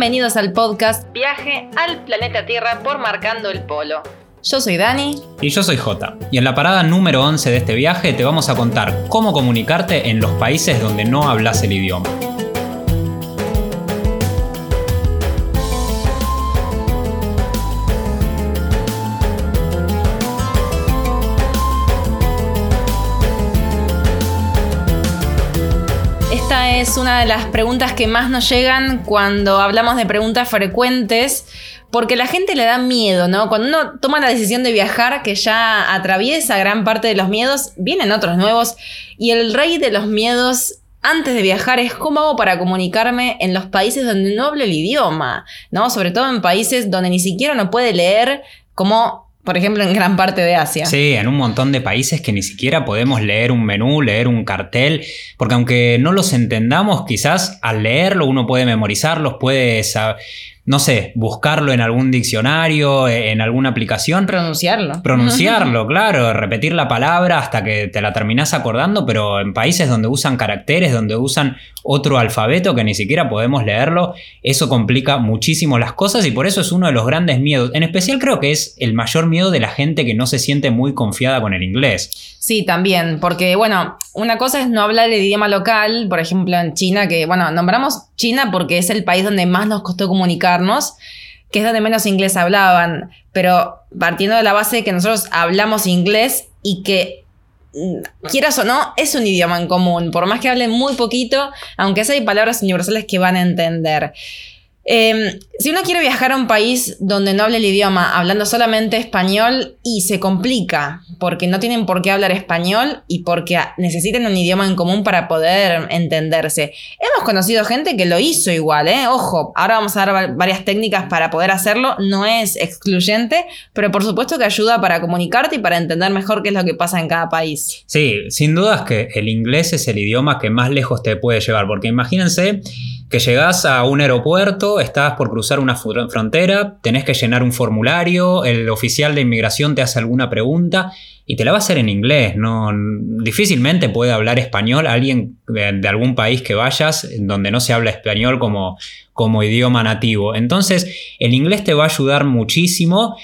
Bienvenidos al podcast Viaje al planeta Tierra por Marcando el Polo. Yo soy Dani. Y yo soy Jota. Y en la parada número 11 de este viaje te vamos a contar cómo comunicarte en los países donde no hablas el idioma. Es una de las preguntas que más nos llegan cuando hablamos de preguntas frecuentes, porque la gente le da miedo, ¿no? Cuando uno toma la decisión de viajar, que ya atraviesa gran parte de los miedos, vienen otros nuevos, y el rey de los miedos antes de viajar es cómo hago para comunicarme en los países donde no hablo el idioma, ¿no? Sobre todo en países donde ni siquiera uno puede leer como por ejemplo, en gran parte de Asia. Sí, en un montón de países que ni siquiera podemos leer un menú, leer un cartel, porque aunque no los entendamos, quizás al leerlo uno puede memorizarlos, puede no sé, buscarlo en algún diccionario, e, en alguna aplicación. Pronunciarlo. Pronunciarlo, claro, repetir la palabra hasta que te la terminás acordando, pero en países donde usan caracteres, donde usan otro alfabeto que ni siquiera podemos leerlo, eso complica muchísimo las cosas y por eso es uno de los grandes miedos. En especial creo que es el mayor miedo de la gente que no se siente muy confiada con el inglés. Sí, también, porque bueno, una cosa es no hablar el idioma local, por ejemplo en China, que bueno, nombramos China porque es el país donde más nos costó comunicarnos, que es donde menos inglés hablaban, pero partiendo de la base de que nosotros hablamos inglés y que mm, quieras o no, es un idioma en común, por más que hablen muy poquito, aunque hay palabras universales que van a entender. Em, si uno quiere viajar a un país donde no hable el idioma hablando solamente español y se complica porque no tienen por qué hablar español y porque necesitan un idioma en común para poder entenderse. Hemos conocido gente que lo hizo igual, ¿eh? Ojo, ahora vamos a dar varias técnicas para poder hacerlo, no es excluyente, pero por supuesto que ayuda para comunicarte y para entender mejor qué es lo que pasa en cada país. Sí, sin dudas que el inglés es el idioma que más lejos te puede llevar, porque imagínense que llegás a un aeropuerto, estás por cruzar una frontera, tenés que llenar un formulario, el oficial de inmigración te hace alguna pregunta y te la va a hacer en inglés. No, difícilmente puede hablar español alguien de, algún país que vayas donde no se habla español como, como idioma nativo. Entonces, el inglés te va a ayudar muchísimo.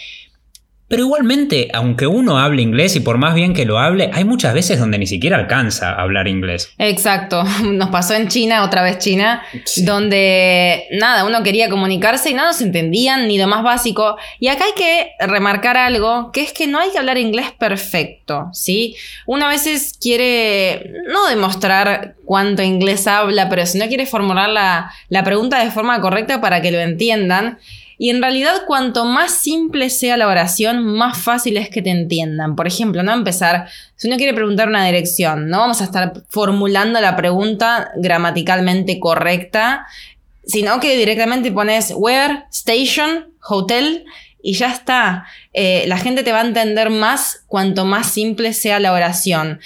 Pero igualmente, aunque uno hable inglés y por más bien que lo hable, hay muchas veces donde ni siquiera alcanza a hablar inglés. Exacto, nos pasó en China, otra vez China, donde nada, uno quería comunicarse y no nos entendían ni lo más básico. Y acá hay que remarcar algo, que es que no hay que hablar inglés perfecto, ¿sí? Uno a veces quiere no demostrar cuánto inglés habla, pero si no quiere formular la, la pregunta de forma correcta para que lo entiendan, y en realidad, cuanto más simple sea la oración, más fácil es que te entiendan. Por ejemplo, no empezar, si uno quiere preguntar una dirección, no vamos a estar formulando la pregunta gramaticalmente correcta, sino que directamente pones where, station, hotel y ya está. Eh, la gente te va a entender más cuanto más simple sea la oración.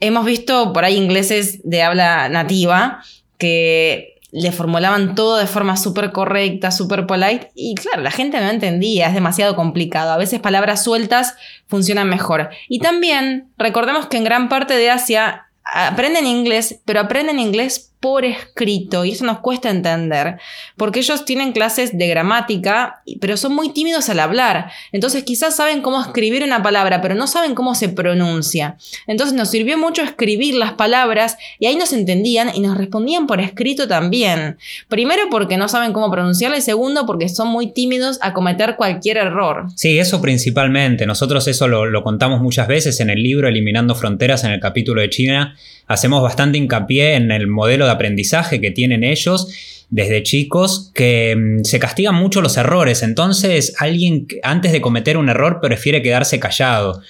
Hemos visto por ahí ingleses de habla nativa que le formulaban todo de forma súper correcta, súper polite, y claro, la gente no entendía, es demasiado complicado. A veces palabras sueltas funcionan mejor. Y también recordemos que en gran parte de Asia aprenden inglés, pero aprenden inglés por escrito y eso nos cuesta entender, porque ellos tienen clases de gramática, pero son muy tímidos al hablar. Entonces quizás saben cómo escribir una palabra, pero no saben cómo se pronuncia. Entonces nos sirvió mucho escribir las palabras y ahí nos entendían y nos respondían por escrito también. Primero porque no saben cómo pronunciarla y segundo porque son muy tímidos a cometer cualquier error. Sí, eso principalmente. Nosotros eso lo, lo contamos muchas veces en el libro Eliminando Fronteras en el capítulo de China. Hacemos bastante hincapié en el modelo de aprendizaje que tienen ellos desde chicos que mm, se castigan mucho los errores. Entonces, alguien antes de cometer un error prefiere quedarse callado.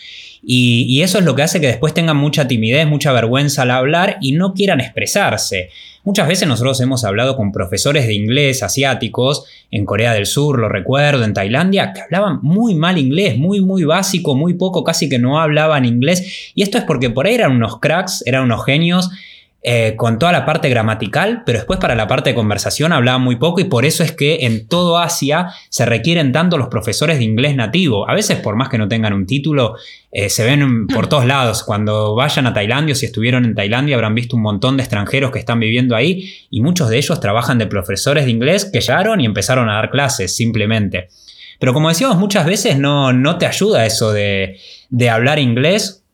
Y, y, eso es lo que hace que después tengan mucha timidez, mucha vergüenza al hablar y no quieran expresarse. Muchas veces nosotros hemos hablado con profesores de inglés asiáticos, en Corea del Sur, lo recuerdo, en Tailandia, que hablaban muy mal inglés, muy, muy básico, muy poco, casi que no hablaban inglés. Y esto es porque por ahí eran unos cracks, eran unos genios eh, con toda la parte gramatical, pero después para la parte de conversación hablaba muy poco y por eso es que en todo Asia se requieren tanto los profesores de inglés nativo. A veces, por más que no tengan un título, eh, se ven por todos lados. Cuando vayan a Tailandia o si estuvieron en Tailandia habrán visto un montón de extranjeros que están viviendo ahí y muchos de ellos trabajan de profesores de inglés que llegaron y empezaron a dar clases simplemente. Pero como decíamos muchas veces, no, no te ayuda eso de, de hablar inglés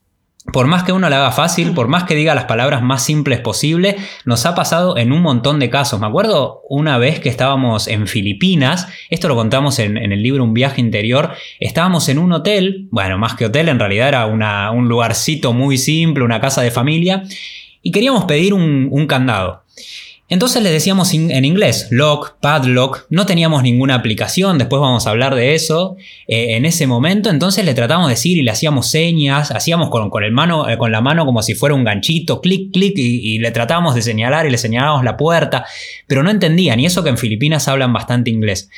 por más que uno le haga fácil, por más que diga las palabras más simples posible, nos ha pasado en un montón de casos. Me acuerdo una vez que estábamos en Filipinas, esto lo contamos en, el libro Un viaje interior, estábamos en un hotel, bueno, más que hotel, en realidad era un lugarcito muy simple, una casa de familia, y queríamos pedir un candado. Entonces le decíamos en inglés, lock, padlock, no teníamos ninguna aplicación, después vamos a hablar de eso eh, en ese momento, entonces le tratamos de decir y le hacíamos señas, hacíamos con, eh, con la mano como si fuera un ganchito, clic, clic, y, y, le tratábamos de señalar y le señalábamos la puerta, pero no entendían, y eso que en Filipinas hablan bastante inglés.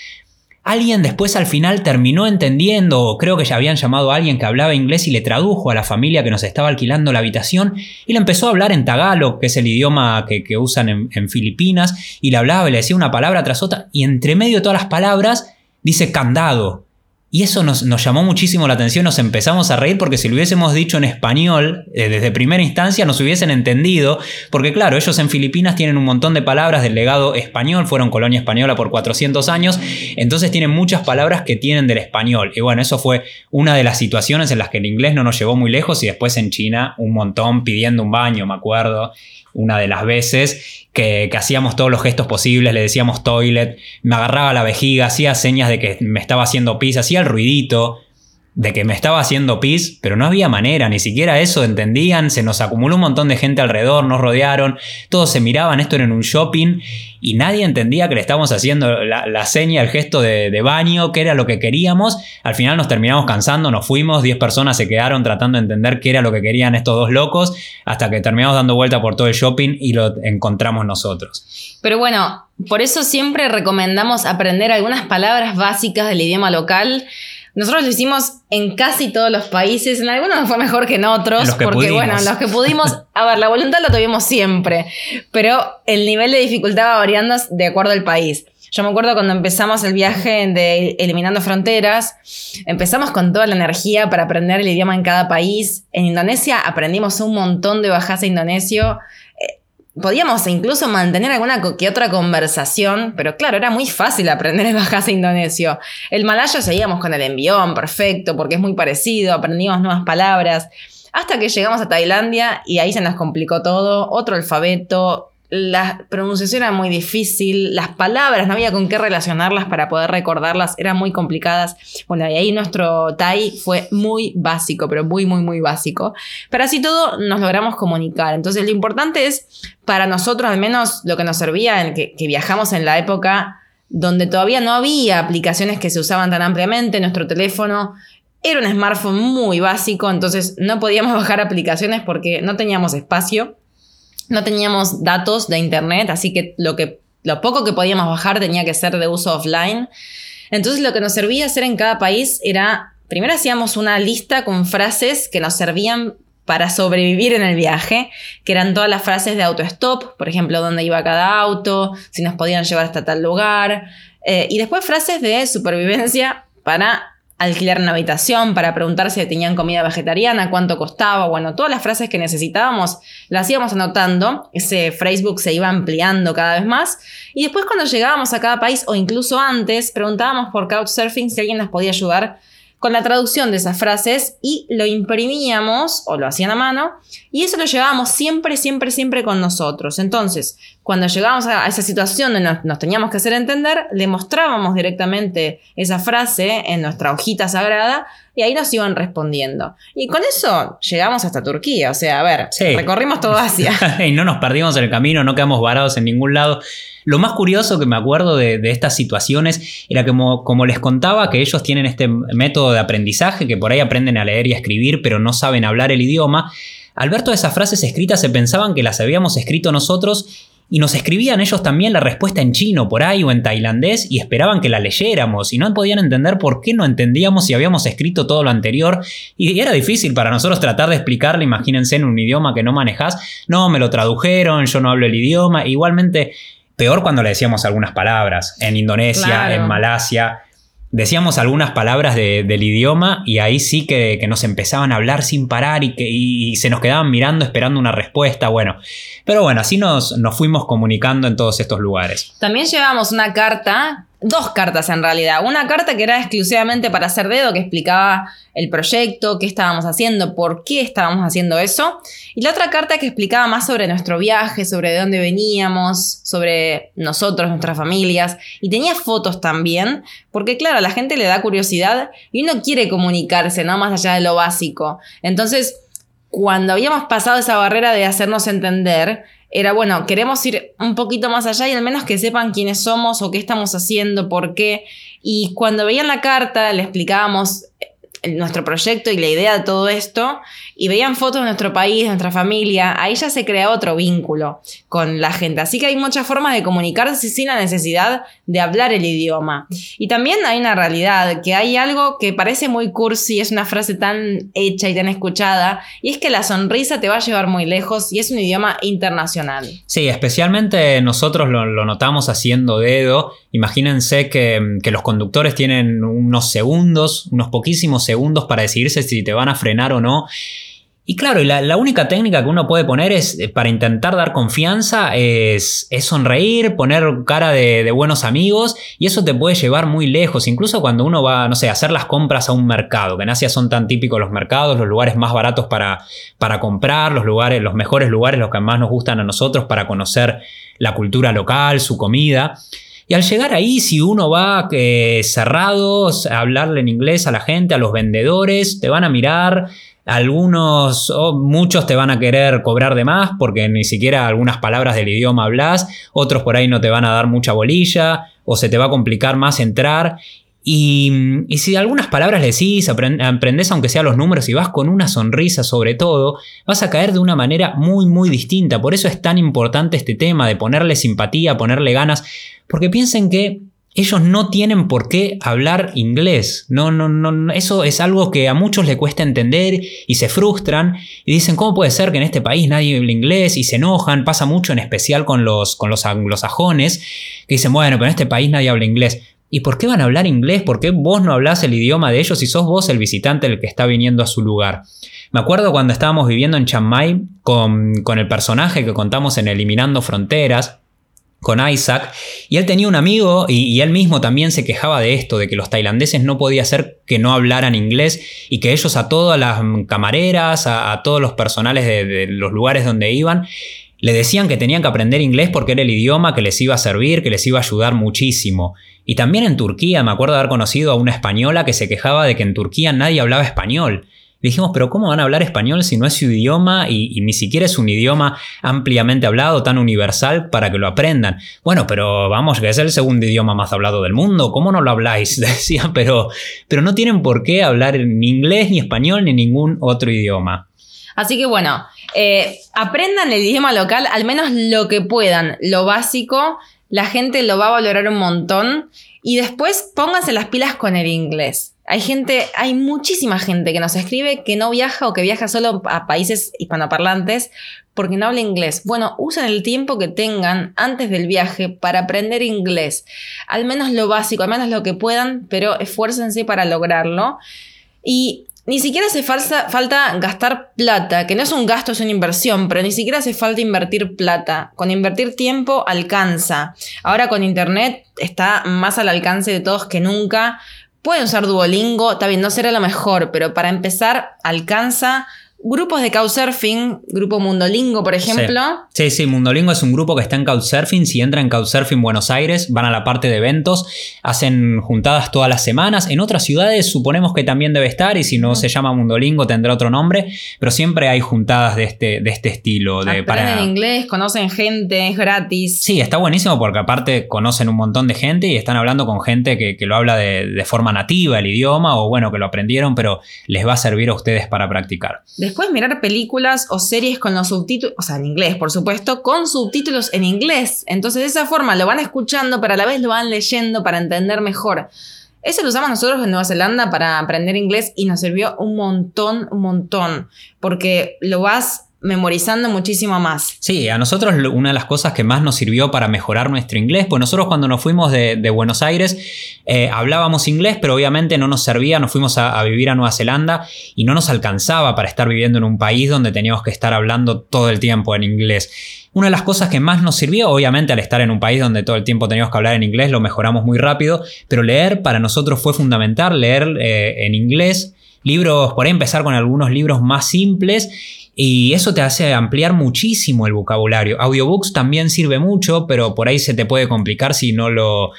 Alguien después al final terminó entendiendo, o creo que ya habían llamado a alguien que hablaba inglés y le tradujo a la familia que nos estaba alquilando la habitación y le empezó a hablar en tagalo, que es el idioma que, usan en, en, Filipinas, y le hablaba y le decía una palabra tras otra, y entre medio de todas las palabras dice candado. Y eso nos, llamó muchísimo la atención, nos empezamos a reír porque si lo hubiésemos dicho en español, eh, desde primera instancia nos hubiesen entendido, porque claro, ellos en Filipinas tienen un montón de palabras del legado español, fueron colonia española por 400 años, entonces tienen muchas palabras que tienen del español. Y bueno, eso fue una de las situaciones en las que el inglés no nos llevó muy lejos y después en China un montón pidiendo un baño, me acuerdo, una de las veces que, hacíamos todos los gestos posibles, le decíamos toilet, me agarraba la vejiga, hacía señas de que me estaba haciendo pis, hacía el ruidito de que me estaba haciendo pis, pero no había manera, ni siquiera eso entendían, se nos acumuló un montón de gente alrededor, nos rodearon, todos se miraban, esto era en un shopping y nadie entendía que le estábamos haciendo la, seña, el gesto de, baño, qué era lo que queríamos. Al final nos terminamos cansando, nos fuimos, 10 personas se quedaron tratando de entender qué era lo que querían estos dos locos, hasta que terminamos dando vuelta por todo el shopping y lo encontramos nosotros. Pero bueno, por eso siempre recomendamos aprender algunas palabras básicas del idioma local nosotros lo hicimos en casi todos los países, en algunos fue mejor que en otros, porque bueno, los que pudimos, a ver, la voluntad la tuvimos siempre, pero el nivel de dificultad va variando de acuerdo al país. Yo me acuerdo cuando empezamos el viaje de Eliminando Fronteras, empezamos con toda la energía para aprender el idioma en cada país. En Indonesia aprendimos un montón de bajas indonesio podíamos incluso mantener alguna que otra conversación, pero claro, era muy fácil aprender el bajase indonesio. El malayo seguíamos con el envión, perfecto, porque es muy parecido, aprendimos nuevas palabras, hasta que llegamos a Tailandia y ahí se nos complicó todo, otro alfabeto, la pronunciación era muy difícil, las palabras no había con qué relacionarlas para poder recordarlas, eran muy complicadas. Bueno, y ahí nuestro Thai fue muy básico, pero muy, muy, muy básico. Pero así todo nos logramos comunicar. Entonces lo importante es, para nosotros al menos lo que nos servía, en que, que viajamos en la época donde todavía no había aplicaciones que se usaban tan ampliamente, nuestro teléfono era un smartphone muy básico, entonces no podíamos bajar aplicaciones porque no teníamos espacio no teníamos datos de internet, así que lo, que lo poco que podíamos bajar tenía que ser de uso offline. Entonces lo que nos servía hacer en cada país era, primero hacíamos una lista con frases que nos servían para sobrevivir en el viaje, que eran todas las frases de autostop, por ejemplo, dónde iba cada auto, si nos podían llevar hasta tal lugar, eh, y después frases de supervivencia para alquilar una habitación, para preguntar si tenían comida vegetariana, cuánto costaba, bueno, todas las frases que necesitábamos las íbamos anotando, ese Facebook se iba ampliando cada vez más y después cuando llegábamos a cada país o incluso antes preguntábamos por Couchsurfing si alguien nos podía ayudar con la traducción de esas frases y lo imprimíamos o lo hacían a mano y eso lo llevábamos siempre, siempre, siempre con nosotros. Entonces, cuando llegábamos a esa situación donde nos, teníamos que hacer entender, le mostrábamos directamente esa frase en nuestra hojita sagrada y ahí nos iban respondiendo. Y con eso llegamos hasta Turquía, o sea, a ver, recorrimos toda Asia. y no nos perdimos en el camino, no quedamos varados en ningún lado. Lo más curioso que me acuerdo de, estas situaciones era que como, como, les contaba que ellos tienen este método de aprendizaje, que por ahí aprenden a leer y a escribir, pero no saben hablar el idioma. Al ver todas esas frases escritas se pensaban que las habíamos escrito nosotros y nos escribían ellos también la respuesta en chino por ahí o en tailandés y esperaban que la leyéramos y no podían entender por qué no entendíamos si habíamos escrito todo lo anterior. Y era difícil para nosotros tratar de explicarle, imagínense en un idioma que no manejás, no, me lo tradujeron, yo no hablo el idioma, igualmente peor cuando le decíamos algunas palabras en Indonesia, en Malasia, decíamos algunas palabras del idioma y ahí sí que, nos empezaban a hablar sin parar y, que, se nos quedaban mirando esperando una respuesta. Bueno, pero bueno, así nos, nos fuimos comunicando en todos estos lugares. También llevábamos una carta dos cartas en realidad. Una carta que era exclusivamente para hacer dedo, que explicaba el proyecto, qué estábamos haciendo, por qué estábamos haciendo eso. Y la otra carta que explicaba más sobre nuestro viaje, sobre de dónde veníamos, sobre nosotros, nuestras familias. Y tenía fotos también, porque claro, a la gente le da curiosidad y uno quiere comunicarse, ¿no? Más allá de lo básico. Entonces, cuando habíamos pasado esa barrera de hacernos entender, era, bueno, queremos ir un poquito más allá y al menos que sepan quiénes somos o qué estamos haciendo, por qué. Y cuando veían la carta, le explicábamos nuestro proyecto y la idea de todo esto y veían fotos de nuestro país, de nuestra familia, ahí ya se crea otro vínculo con la gente. Así que hay muchas formas de comunicarse sin la necesidad de hablar el idioma. Y también hay una realidad, que hay algo que parece muy cursi, es una frase tan hecha y tan escuchada, y es que la sonrisa te va a llevar muy lejos y es un idioma internacional. Sí, especialmente nosotros lo, notamos haciendo dedo. Imagínense que, que los conductores tienen unos segundos, unos poquísimos segundos para decidirse si te van a frenar o no. Y claro, la, única técnica que uno puede poner es eh, para intentar dar confianza es, sonreír, poner cara de, buenos amigos y eso te puede llevar muy lejos. Incluso cuando uno va, no sé, a hacer las compras a un mercado, que en Asia son tan típicos los mercados, los lugares más baratos para, para comprar, los lugares, los mejores lugares, los que más nos gustan a nosotros para conocer la cultura local, su comida. Y al llegar ahí, si uno va eh, cerrado a hablarle en inglés a la gente, a los vendedores, te van a mirar, algunos o muchos te van a querer cobrar de más porque ni siquiera algunas palabras del idioma hablas, otros por ahí no te van a dar mucha bolilla o se te va a complicar más entrar. Y, si algunas palabras le decís, aprendes aunque sea los números y vas con una sonrisa sobre todo, vas a caer de una manera muy muy distinta. Por eso es tan importante este tema de ponerle simpatía, ponerle ganas, porque piensen que ellos no tienen por qué hablar inglés. No, no, no, eso es algo que a muchos les cuesta entender y se frustran y dicen, ¿cómo puede ser que en este país nadie hable inglés? Y se enojan, pasa mucho en especial con los, con los anglosajones, que dicen, bueno, pero en este país nadie habla inglés. ¿Y por qué van a hablar inglés? ¿Por qué vos no hablas el idioma de ellos y sos vos el visitante el que está viniendo a su lugar? Me acuerdo cuando estábamos viviendo en Chiang Mai con, con el personaje que contamos en Eliminando Fronteras, con Isaac, y él tenía un amigo y, él mismo también se quejaba de esto, de que los tailandeses no podía ser que no hablaran inglés y que ellos a todas las camareras, a, todos los personales de, los lugares donde iban, le decían que tenían que aprender inglés porque era el idioma que les iba a servir, que les iba a ayudar muchísimo. Y también en Turquía, me acuerdo haber conocido a una española que se quejaba de que en Turquía nadie hablaba español dijimos, pero ¿cómo van a hablar español si no es su idioma y, ni siquiera es un idioma ampliamente hablado, tan universal para que lo aprendan? Bueno, pero vamos, que es el segundo idioma más hablado del mundo, ¿cómo no lo habláis? Decían, pero, pero no tienen por qué hablar ni inglés, ni español, ni ningún otro idioma. Así que bueno, eh, aprendan el idioma local, al menos lo que puedan, lo básico, la gente lo va a valorar un montón y después pónganse las pilas con el inglés. Hay gente, hay muchísima gente que nos escribe que no viaja o que viaja solo a países hispanoparlantes porque no habla inglés. Bueno, usen el tiempo que tengan antes del viaje para aprender inglés. Al menos lo básico, al menos lo que puedan, pero esfuércense para lograrlo. Y ni siquiera hace falta, gastar plata, que no es un gasto, es una inversión, pero ni siquiera hace falta invertir plata. Con invertir tiempo alcanza. Ahora con internet está más al alcance de todos que nunca. Pueden usar Duolingo, está bien, no será lo mejor, pero para empezar alcanza grupos de Couchsurfing, grupo Mundolingo, por ejemplo. Sí. sí. Mundolingo es un grupo que está en Couchsurfing. Si entran en Couchsurfing Buenos Aires, van a la parte de eventos, hacen juntadas todas las semanas. En otras ciudades suponemos que también debe estar, y si no se llama Mundolingo tendrá otro nombre, pero siempre hay juntadas de este, de este estilo. De, Aprenden inglés, conocen gente, es gratis. Sí, está buenísimo porque aparte conocen un montón de gente y están hablando con gente que, lo habla de, forma nativa el idioma, o bueno, que lo aprendieron, pero les va a servir a ustedes para practicar puedes mirar películas o series con los subtítulos, o sea, en inglés, por supuesto, con subtítulos en inglés. Entonces, de esa forma lo van escuchando, pero a la vez lo van leyendo para entender mejor. Eso lo usamos nosotros en Nueva Zelanda para aprender inglés y nos sirvió un montón, un montón, porque lo vas memorizando muchísimo más. Sí, a nosotros una de las cosas que más nos sirvió para mejorar nuestro inglés, pues nosotros cuando nos fuimos de, Buenos Aires eh, hablábamos inglés, pero obviamente no nos servía, nos fuimos a, vivir a Nueva Zelanda y no nos alcanzaba para estar viviendo en un país donde teníamos que estar hablando todo el tiempo en inglés. Una de las cosas que más nos sirvió, obviamente al estar en un país donde todo el tiempo teníamos que hablar en inglés, lo mejoramos muy rápido, pero leer para nosotros fue fundamental, leer eh, en inglés, libros, por ahí empezar con algunos libros más simples y eso te hace ampliar muchísimo el vocabulario. Audiobooks también sirve mucho, pero por ahí se te puede complicar si no lo,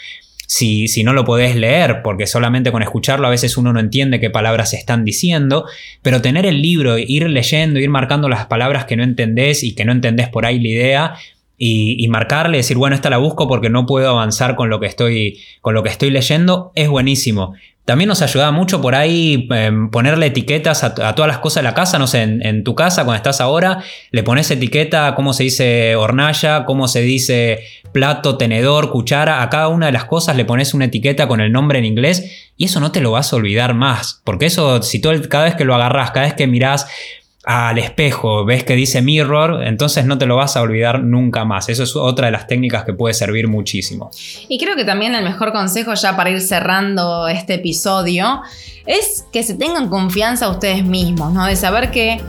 si, si, no lo podés leer, porque solamente con escucharlo a veces uno no entiende qué palabras se están diciendo, pero tener el libro, ir leyendo, ir marcando las palabras que no entendés y que no entendés por ahí la idea. Y, y marcarle, decir, bueno, esta la busco porque no puedo avanzar con lo que estoy, con lo que estoy leyendo, es buenísimo. También nos ayuda mucho por ahí em, ponerle etiquetas a, todas las cosas de la casa. No sé, en, tu casa, cuando estás ahora, le pones etiqueta, cómo se dice hornalla, cómo se dice plato, tenedor, cuchara. A cada una de las cosas le pones una etiqueta con el nombre en inglés y eso no te lo vas a olvidar más. Porque eso, si todo cada vez que lo agarras, cada vez que mirás al espejo, ves que dice mirror, entonces no te lo vas a olvidar nunca más. Eso es otra de las técnicas que puede servir muchísimo. Y creo que también el mejor consejo ya para ir cerrando este episodio es que se tengan confianza ustedes mismos, ¿no? De saber que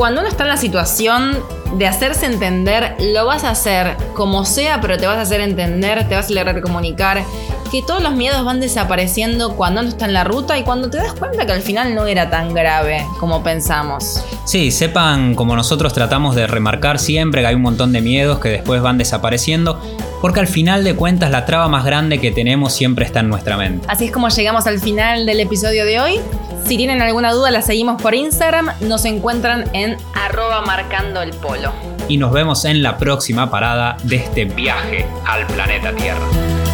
cuando uno está en la situación de hacerse entender, lo vas a hacer como sea, pero te vas a hacer entender, te vas a lograr comunicar, que todos los miedos van desapareciendo cuando uno está en la ruta y cuando te das cuenta que al final no era tan grave como pensamos. Sí, sepan como nosotros tratamos de remarcar siempre que hay un montón de miedos que después van desapareciendo, porque al final de cuentas la traba más grande que tenemos siempre está en nuestra mente. Así es como llegamos al final del episodio de hoy. Si tienen alguna duda la seguimos por Instagram, nos encuentran en arroba marcando el polo. Y nos vemos en la próxima parada de este viaje al planeta Tierra.